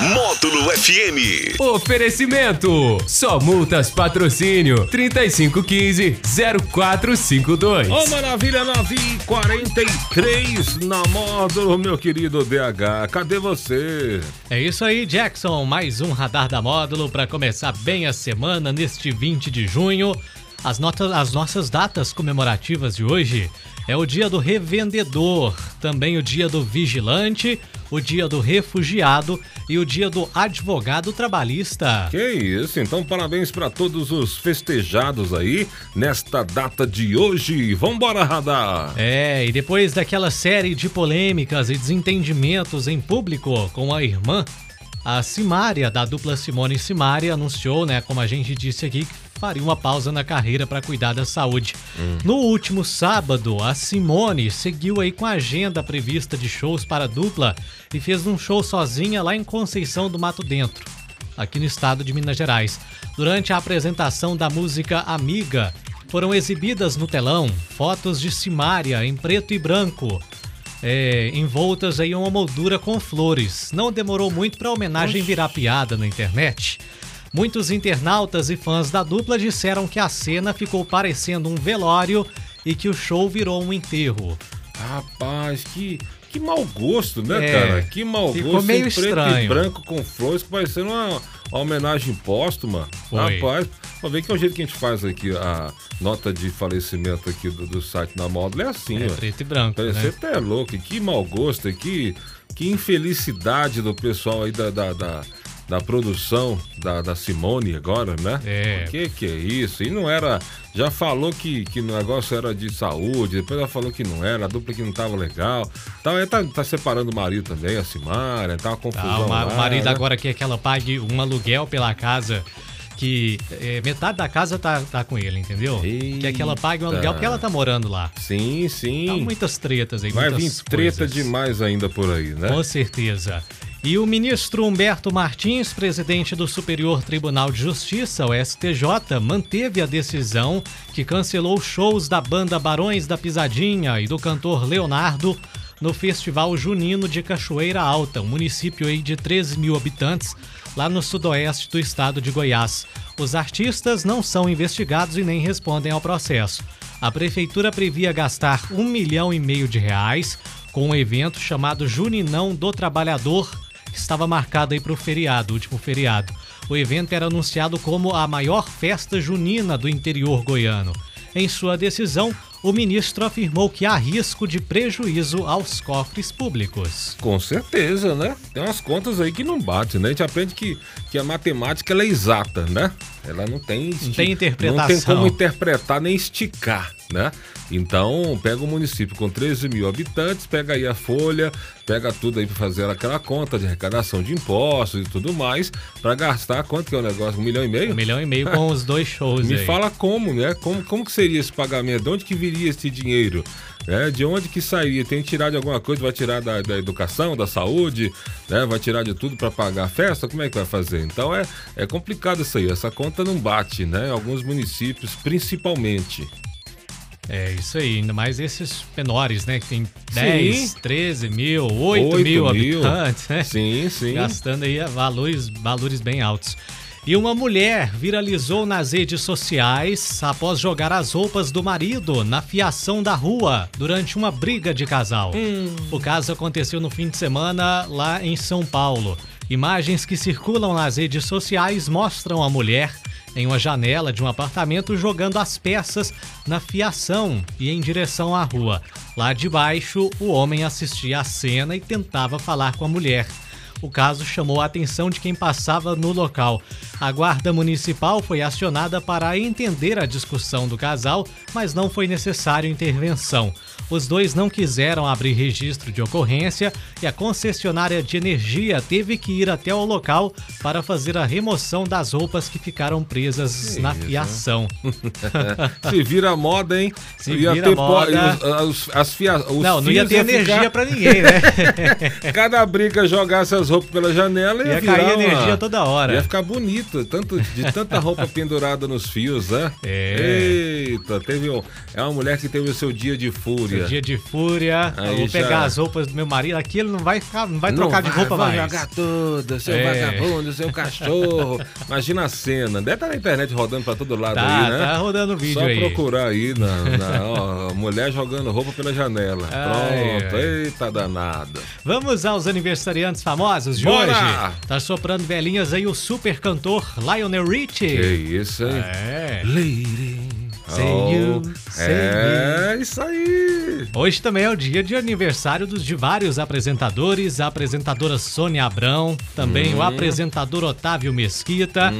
Módulo FM. Oferecimento. Só multas patrocínio 3515 0452. Ô, maravilha, 9h43 na módulo, meu querido DH. Cadê você? É isso aí, Jackson. Mais um radar da módulo para começar bem a semana neste 20 de junho. As, notas, as nossas datas comemorativas de hoje é o dia do revendedor, também o dia do vigilante, o dia do refugiado e o dia do advogado trabalhista. Que isso, então parabéns para todos os festejados aí nesta data de hoje. Vambora, radar! É, e depois daquela série de polêmicas e desentendimentos em público com a irmã, a Simária, da dupla Simone e Simária, anunciou, né, como a gente disse aqui, que faria uma pausa na carreira para cuidar da saúde. Hum. No último sábado, a Simone seguiu aí com a agenda prevista de shows para a dupla e fez um show sozinha lá em Conceição do Mato Dentro, aqui no estado de Minas Gerais. Durante a apresentação da música Amiga, foram exibidas no telão fotos de Simária em preto e branco. É, envoltas aí em uma moldura com flores. Não demorou muito para a homenagem virar piada na internet. Muitos internautas e fãs da dupla disseram que a cena ficou parecendo um velório e que o show virou um enterro. Rapaz, que, que mau gosto, né, é, cara? Que mau ficou gosto. meio preto estranho. e branco com flores, parecendo uma, uma homenagem póstuma. Foi. Rapaz, pra ver que é o jeito que a gente faz aqui a nota de falecimento aqui do, do site na módulo é assim, é, ó. preto e branco, Parece né? até louco. Que mau gosto aqui. Que infelicidade do pessoal aí da, da, da da produção da, da Simone agora, né? É. O que que é isso? E não era. Já falou que, que o negócio era de saúde, depois ela falou que não era, a dupla que não tava legal. Tá, tá, tá separando o marido também, a Simária, tá uma confusão. Tá, o, o marido né? agora quer que ela pague um aluguel pela casa que é, metade da casa tá, tá com ele, entendeu? Eita. Quer que ela pague um aluguel porque ela tá morando lá. Sim, sim. Há muitas tretas aí, Vai vir muitas treta coisas. demais ainda por aí, né? Com certeza. E o ministro Humberto Martins, presidente do Superior Tribunal de Justiça, o STJ, manteve a decisão que cancelou shows da banda Barões da Pisadinha e do cantor Leonardo no Festival Junino de Cachoeira Alta, um município aí de 13 mil habitantes, lá no sudoeste do estado de Goiás. Os artistas não são investigados e nem respondem ao processo. A prefeitura previa gastar um milhão e meio de reais com um evento chamado Juninão do Trabalhador, que estava marcado aí para o feriado, último feriado. O evento era anunciado como a maior festa junina do interior goiano. Em sua decisão, o ministro afirmou que há risco de prejuízo aos cofres públicos. Com certeza, né? Tem umas contas aí que não batem, né? A gente aprende que, que a matemática é exata, né? Ela não tem, Não tem interpretação. Não tem como interpretar nem esticar, né? Então, pega um município com 13 mil habitantes, pega aí a folha, pega tudo aí para fazer aquela conta de arrecadação de impostos e tudo mais, para gastar quanto que é o negócio? Um milhão e meio? Um milhão e meio com os dois shows Me aí. fala como, né? Como, como que seria esse pagamento? De onde que viria esse dinheiro? né? De onde que sairia? Tem que tirar de alguma coisa? Vai tirar da, da educação, da saúde, né? Vai tirar de tudo para pagar a festa? Como é que vai fazer? Então é, é complicado isso aí. Essa conta não bate, né? Alguns municípios, principalmente. É isso aí, ainda mais esses menores, né? Que tem 10, Sim. 13 mil, 8, Oito mil, mil. habitantes, né? Sim, sim. Gastando aí valores, valores bem altos. E uma mulher viralizou nas redes sociais após jogar as roupas do marido na fiação da rua durante uma briga de casal. O caso aconteceu no fim de semana lá em São Paulo. Imagens que circulam nas redes sociais mostram a mulher em uma janela de um apartamento jogando as peças na fiação e em direção à rua. Lá de baixo, o homem assistia à cena e tentava falar com a mulher. O caso chamou a atenção de quem passava no local. A guarda municipal foi acionada para entender a discussão do casal, mas não foi necessário intervenção. Os dois não quiseram abrir registro de ocorrência e a concessionária de energia teve que ir até o local para fazer a remoção das roupas que ficaram presas Que na isso, né? fiação. Se vira moda, hein? Se vira po- moda. os- as fia- os Não, não ia ter energia ficar- pra ninguém, né? Cada briga jogasse as roupas pela janela ia, Ia virar cair uma- energia toda hora. Ia ficar bonito, tanto, de tanta roupa pendurada nos fios, né? É. Eita, teve um, é uma mulher que teve o seu dia de fúria. Dia de fúria, Aí vou já- pegar as roupas do meu marido, aqui ele não vai ficar, não vai Não trocar de roupa vai mais. jogar tudo, seu É. vagabundo, seu cachorro. Imagina a cena. Deve estar na internet rodando pra todo lado Tá, aí, né? tá rodando o vídeo Só aí. procurar aí na, na- ó, mulher jogando roupa pela janela. Ai, Pronto, ai. eita danada. Vamos aos aniversariantes famosos de Bora! hoje. Tá soprando velhinhas aí o super cantor Lionel Que Richie. isso, hein? É. Lady. Say you, say é, isso aí. Hoje também é o dia de aniversário dos de vários apresentadores, a apresentadora Sônia Abrão, também Hum. o apresentador Otávio Mesquita,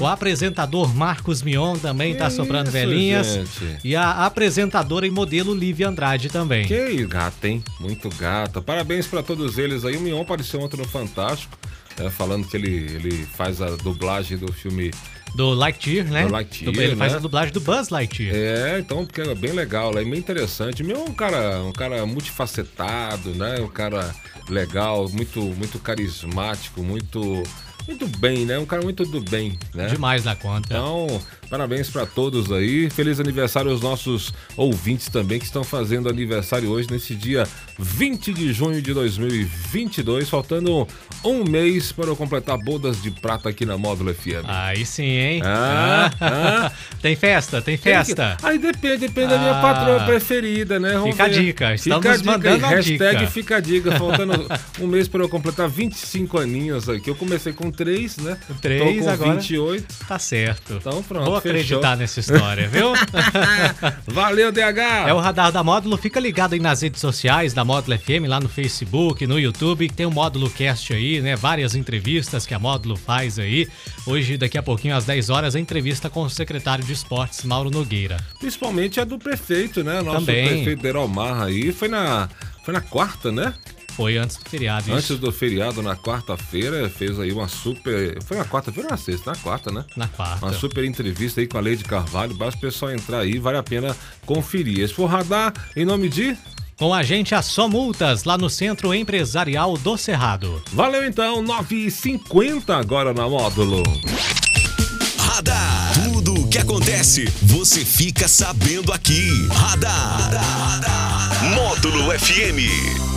o apresentador Marcos Mion também tá Que soprando isso, velhinhas, gente? e a apresentadora e modelo Lívia Andrade também. Que gata, hein? Muito gata. Parabéns pra todos eles aí. O Mion apareceu ontem no Fantástico, né, falando que ele, ele faz a dublagem do filme Do Lightyear, né? Do Lightyear, Ele faz né? a dublagem do Buzz Lightyear. É, então, porque é bem legal, é bem interessante. Meu é um cara, um cara multifacetado, né? Um cara legal, muito, muito carismático, muito, muito bem, né? Um cara muito do bem, né? Demais da conta. Então, parabéns pra todos aí. Feliz aniversário aos nossos ouvintes também que estão fazendo aniversário hoje nesse dia 20 de junho de 2022, faltando um mês para eu completar bodas de prata aqui na Módulo FM. Aí sim, hein? Ah, ah. Tem festa, tem festa. Aí depende, depende da minha Ah. patroa preferida, né? Vamos Fica a ver. dica, estamos fica a dica mandando aí. a Hashtag dica. fica a dica. Faltando um mês para eu completar 25 aninhos aqui. Eu comecei com 3, né? Três, Tô com agora- 28. Tá certo. Então pronto, Vou acreditar fechou. nessa história, viu? Valeu, DH! É o Radar da Módulo. Fica ligado aí nas redes sociais da Módulo FM, lá no Facebook, no YouTube. Tem o Módulo Cast aí, né? Várias entrevistas que a Módulo faz aí. Hoje, daqui a pouquinho, às 10 horas, a entrevista com o secretário de Esportes, Mauro Nogueira. Principalmente a do prefeito, né? Nosso Também. prefeito Deromar aí. Foi na, foi na quarta, né? Foi antes do feriado, isso. Antes do feriado, na quarta-feira, fez aí uma super. Foi na quarta-feira ou na sexta? Na quarta, né? Na quarta. Uma super entrevista aí com a Lady Carvalho. Basta o pessoal entrar aí, vale a pena conferir. Esse for radar em nome de. Com a gente, a Só Multas, lá no Centro Empresarial do Cerrado. Valeu então, 9h50 agora na módulo. Radar. Tudo o que acontece, você fica sabendo aqui. Radar. Módulo FM.